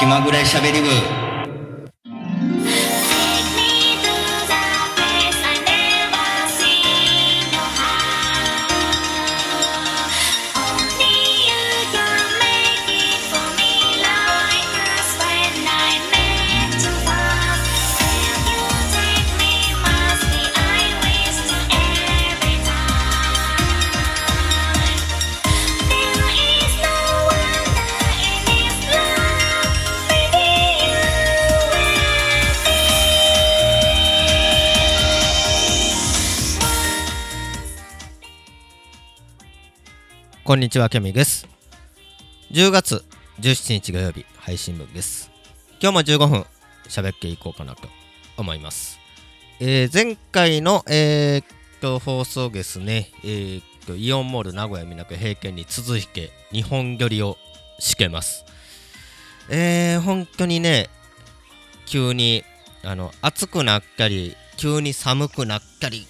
気まぐれしゃべり部こんにちは、キャミです。10月17日土曜日配信分です。今日も15分喋っていこうかなと思います。えー前回の、えーと放送ですね、えーとイオンモール名古屋港平家に続いて日本撮りをしけます。えー、本当にね、急にあの暑くなったり、急に寒くなったり、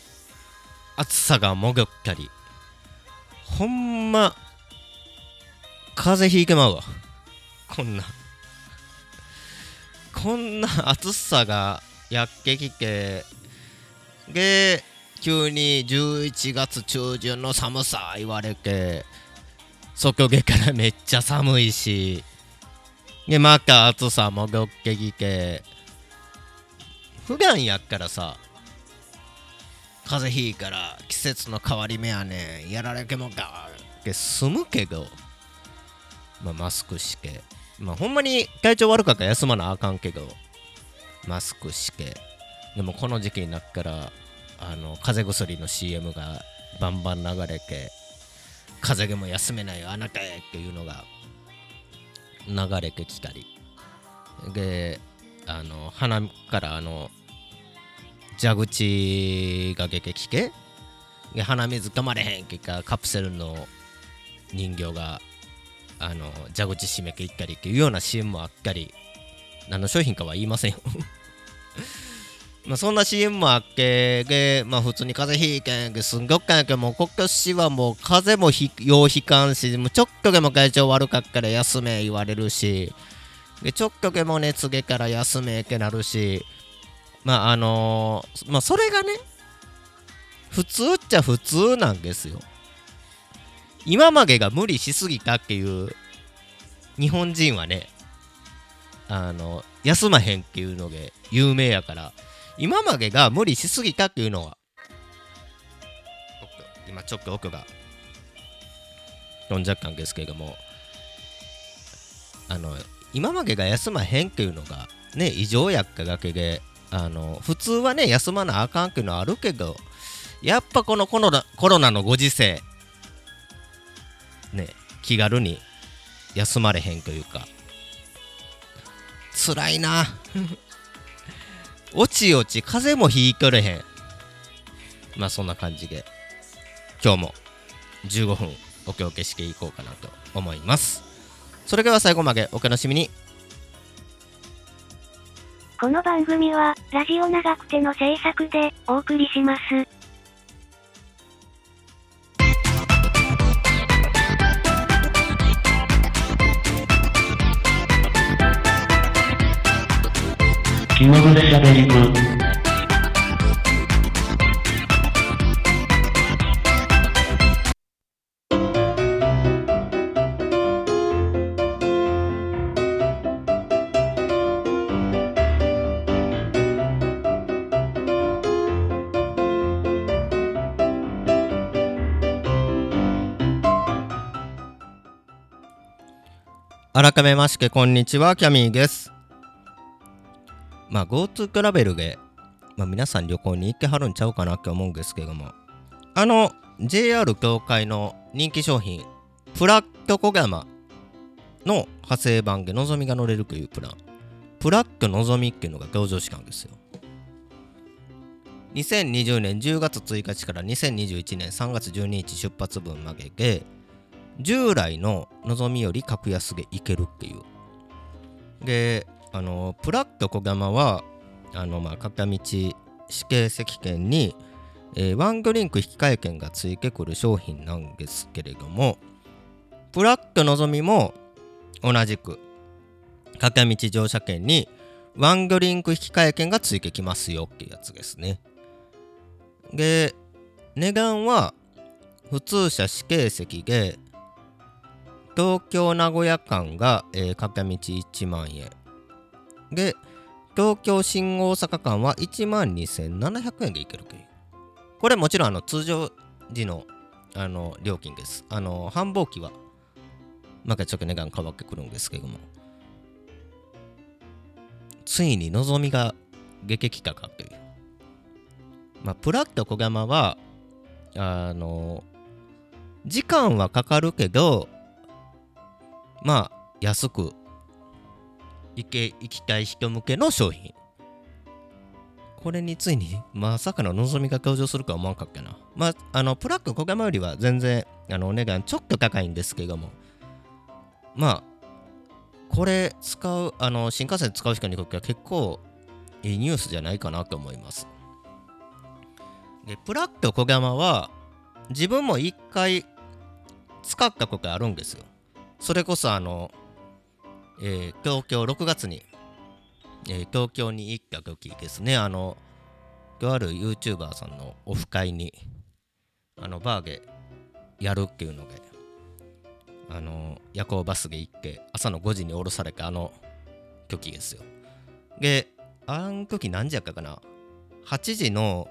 暑さがもぐったり、ほんま、風邪ひいてまうわ。こんな。こんな暑さがやってきて、で、急に11月中旬の寒さ言われて、外下からめっちゃ寒いし、で、また暑さ戻ってきて、普段やったらさ、風邪ひいから季節の変わり目やねやられてもかって済むけど、まあ、マスクしてまあほんまに体調悪かったら休まなあかんけど。マスクしてでもこの時期になったらあの風邪薬の CM がバンバン流れて風邪でも休めないよあなたへっていうのが流れてきたり。であの鼻からあの蛇口が出てきてで鼻水かまれへん結果カプセルの人形があの蛇口閉めていったりっていうような CM もあったり何の商品かは言いませんよ。まあそんな CM もあってでまあ普通に風邪ひいけんすんごっかんやけどもう今年はもう風邪もひようひかんしもうちょっとでも体調悪かったら休め言われるしでちょっとでも熱出から休めってなるしまああのーまあそれがね普通っちゃ普通なんですよ。今までが無理しすぎたっていう日本人はねあの休まへんっていうので有名やから今までが無理しすぎたっていうのは今ちょっと奥が飛んじゃったんですけれどもあの今までが休まへんっていうのがね異常やっただけであの普通はね休まなあかんっていうのはあるけどやっぱこのコロナコロナのご時世ね気軽に休まれへんというか辛いな。おちおち風もひいとれへん。まあそんな感じで今日も15分おけおけしていこうかなと思います。それでは最後までお楽しみに。この番組は、ラジオ長くての制作でお送りします。気まぐれしゃべりく改めましてこんにちはキャミーです。まあ GoTo トラベルで、まあ、皆さん旅行に行ってはるんちゃうかなって思うんですけども。あの JR 協会の人気商品プラットコガマの派生版でのぞみが乗れるというプラン。プラットのぞみっていうのが登場したんですよ。2020年10月1日から2021年3月12日出発分までで従来ののぞみより格安で行けるっていうであのプラット小玉はあのまあ片道指定席券に、えーワンドリンク引換券がついてくる商品なんですけれどもプラットのぞみも同じく片道乗車券にワンドリンク引換券がついてきますよっていうやつですね。で、値段は普通車指定席で東京名古屋間が、えー、片道1万円。で東京新大阪間は1万2700円で行けるという。これもちろんあの通常時のあの料金です。あの繁忙期はまたちょっと値段変わってくるんですけども。ついに望みが出てきたかという。まあプラット小山はあの時間はかかるけどまあ安く行け行きたい人向けの商品。これについにまさかの望みが登場するか思わんかったな。まああのプラック小山よりは全然あのお値段ちょっと高いんですけども。まあこれ使うあの新幹線使う人にとっては結構いいニュースじゃないかなと思います。でプラック小山は自分も一回使ったことあるんですよ。それこそあの、えー東京6月に、えー東京に行った時ですね。あのとある YouTuber さんのオフ会にあのバーゲやるっていうのであの夜行バスで行って朝の5時に降ろされたあの時ですよ。であん時何時やったかな？8時の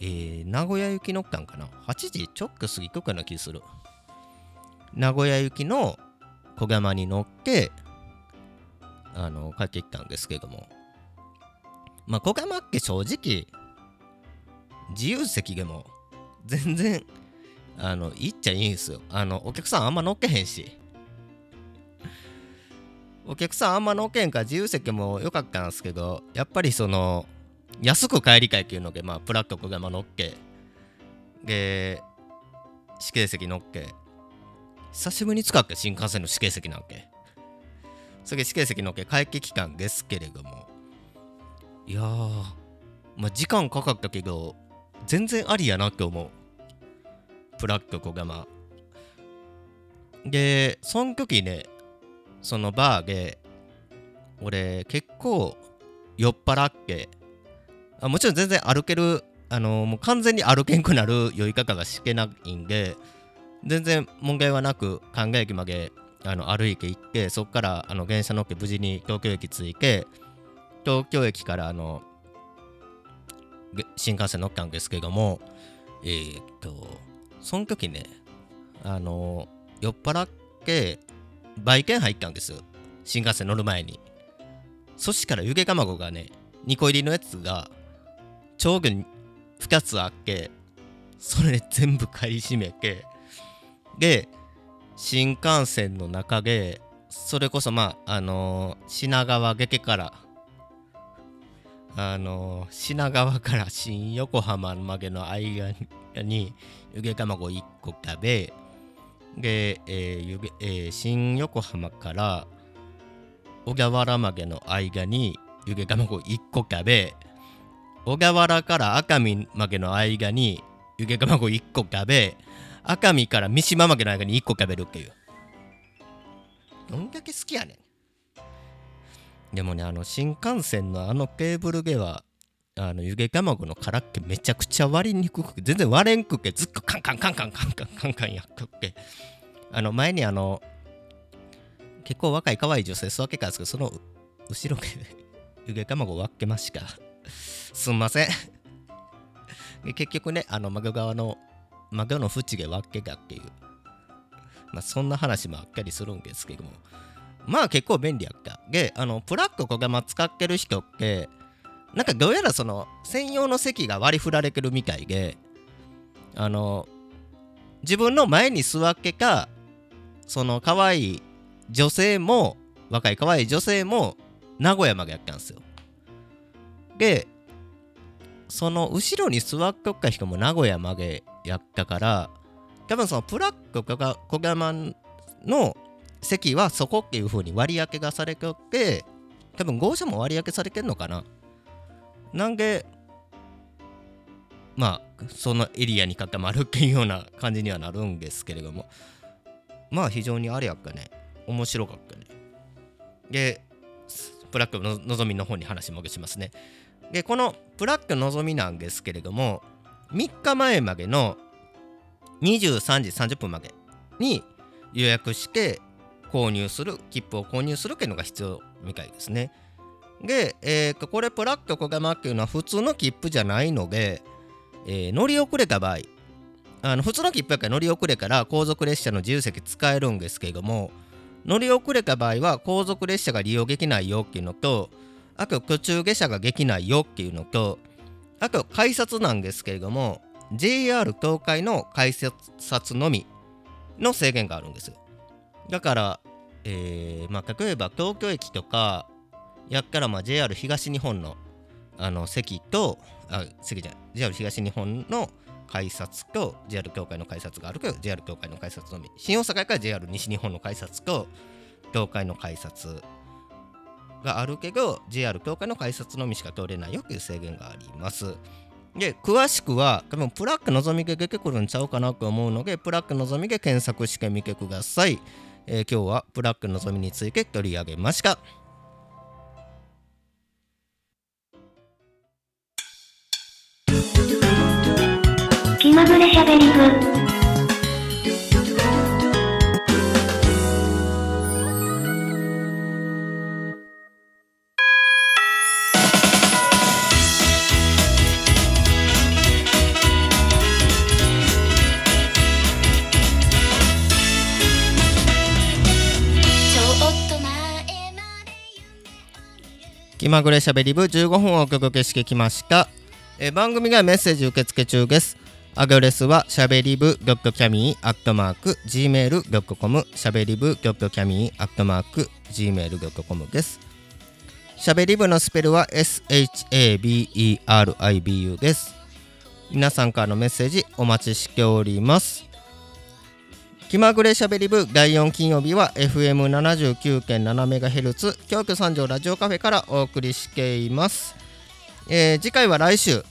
えー名古屋行き乗ったんかな？8時ちょっと過ぎとかな気する。名古屋行きの小山に乗ってあの帰ってきたんですけども。まあ小山って正直自由席でも全然あの行っちゃいいんですよ。あのお客さんあんま乗っけへんし。お客さんあんま乗っけんから自由席も良かったんですけどやっぱりその安く帰りたいっていうのでまあプラット小山乗っけで指定席乗っけ久しぶりに使っけ新幹線の指定席なんけ。それで指定席乗っけ会期期間ですけれども。いやーまあ時間かかったけど全然ありやなって思う。プラット小山でその時ねそのバーで俺結構酔っ払ってあもちろん全然歩けるあのもう完全に歩けんくなる酔い方がしけないんで全然問題はなく神田駅まであの歩いて行ってそこからあの電車乗って無事に東京駅着いて東京駅からあの新幹線乗ったんですけどもえーっとその時ねあの酔っ払って売券入ったんです。新幹線乗る前に。そしたら湯気卵がね2個入りのやつが上下に2つあってそれ全部買い占めてで新幹線の中でそれこそまああのー品川下からあのー品川から 新横浜までの間に湯気卵1個食べで、えー湯えー新横浜から小田原までの間に湯気卵1個食べ小田原から熱海までの間に湯気卵1個食べ熱海から三島までの間に1個食べるっていう。どんだけ好きやねん。でもねあの新幹線のあのケーブルではあの湯気卵の殻っけめちゃくちゃ割りにくく全然割れんくけずっとカンカンカンカンカンカンカンカンやっくっけあの前にあの結構若い可愛い女性座ってたんですけどその後ろで湯気卵割っけました。すんません。結局ねあのマグ側のマグの縁で割っけたっていうまあそんな話もあったりするんですけどもまあ結構便利やったであのプラック小玉使ってる人ってなんかどうやらその専用の席が割り振られてるみたいであの自分の前に座ってかその可愛い女性も若い可愛い女性も名古屋までやったんですよでその後ろに座っとった人も名古屋までやったから多分そのプラック小小玉の席はそこっていう風に割り当てがされておって多分号車も割り当てされてんのかな。なんでまあそのエリアに固まるっていうような感じにはなるんですけれどもまあ非常にあれやっかね。面白かったね。でブラックののぞみの方に話戻しますね。でこのブラックのぞみなんですけれども3日前までの23時30分までに予約して購入する切符を購入するっていうのが必要みたいですね。で、えーこれプラック小玉っていうのは普通の切符じゃないので、えー乗り遅れた場合あの普通の切符やから乗り遅れから後続列車の自由席使えるんですけれども乗り遅れた場合は後続列車が利用できないよっていうのとあと途中下車ができないよっていうのとあと改札なんですけれども JR 東海の改札のみの制限があるんですよ。だから、えーまあ、例えば東京駅とかやったらまあ JR 東日本のあの席とあ席じゃない JR 東日本の改札と JR 協会の改札があるけど JR 協会の改札のみ。新大阪駅から JR 西日本の改札と協会の改札があるけど JR 協会の改札のみしか通れないよという制限があります。で詳しくは多分プラックのぞみで出てくるんちゃうかなと思うのでプラックのぞみで検索してみてください、えー今日はプラックのぞみについて取り上げました。気まぐれしゃべり部。気まぐれしゃべり部15分をお届けしてきました、えー番組がメッセージ受付中です。アドレスはしゃべり部ドットキャミーアットマーク Gmail.com しゃべり部ドットキャミーアットマーク Gmail.com です。しゃべり部のスペルは SHABERIBU です。皆さんからのメッセージお待ちしております。気まぐれしゃべり部第4金曜日は FM79.7MHz 京都三条ラジオカフェからお送りしています、えー次回は来週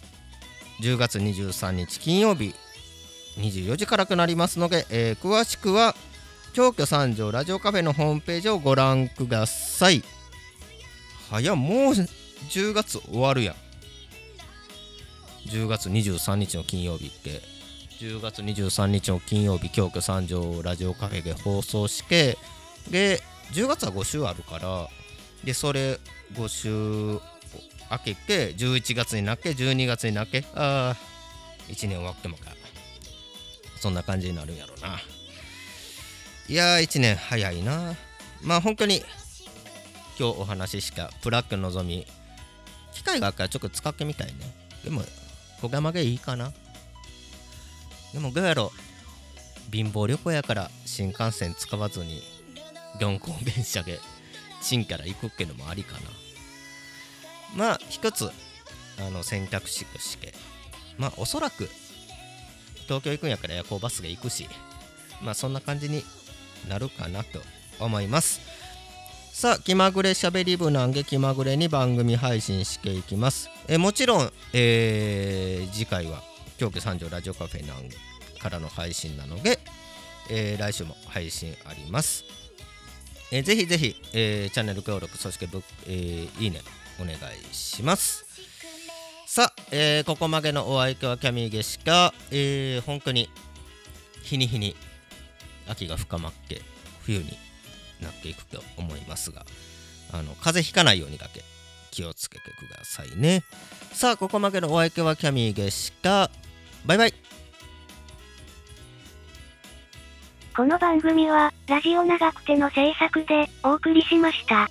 10月23日金曜日24時からとなりますので、えー詳しくは京都三条ラジオカフェのホームページをご覧ください。早っもう10月終わるやん。10月23日の金曜日って。10月23日の金曜日京都三条ラジオカフェで放送してで10月は5週あるからでそれ5週明けて11月になって12月になってああ1年終わってもか。そんな感じになるんやろな。いやー1年早いな。まあ本当に今日お話ししたプラックのぞみ機会があったらちょっと使ってみたいね。でも小玉でいいかな。でもどうやろ貧乏旅行やから新幹線使わずに四行電車でチンから行くってのもありかな。まあ一つあの選択肢としてまあおそらく東京行くんやから夜行バスで行くしまあそんな感じになるかなと思います。さあ気まぐれしゃべり部なんで気まぐれに番組配信していきます。えもちろん、えー次回は京都三条ラジオカフェなんからの配信なので、えー来週も配信あります、えーぜひぜひ、えーチャンネル登録そしてぶ、えーいいねお願いします。さあ、えーここまでのお相手はキャミーゲシカ、えー本当に日に日に秋が深まって冬になっていくと思いますがあの風邪ひかないようにだけ気をつけてくださいね。さあここまでのお相手はキャミーゲシカバイバイこの番組は、ラジオ長くての制作でお送りしました。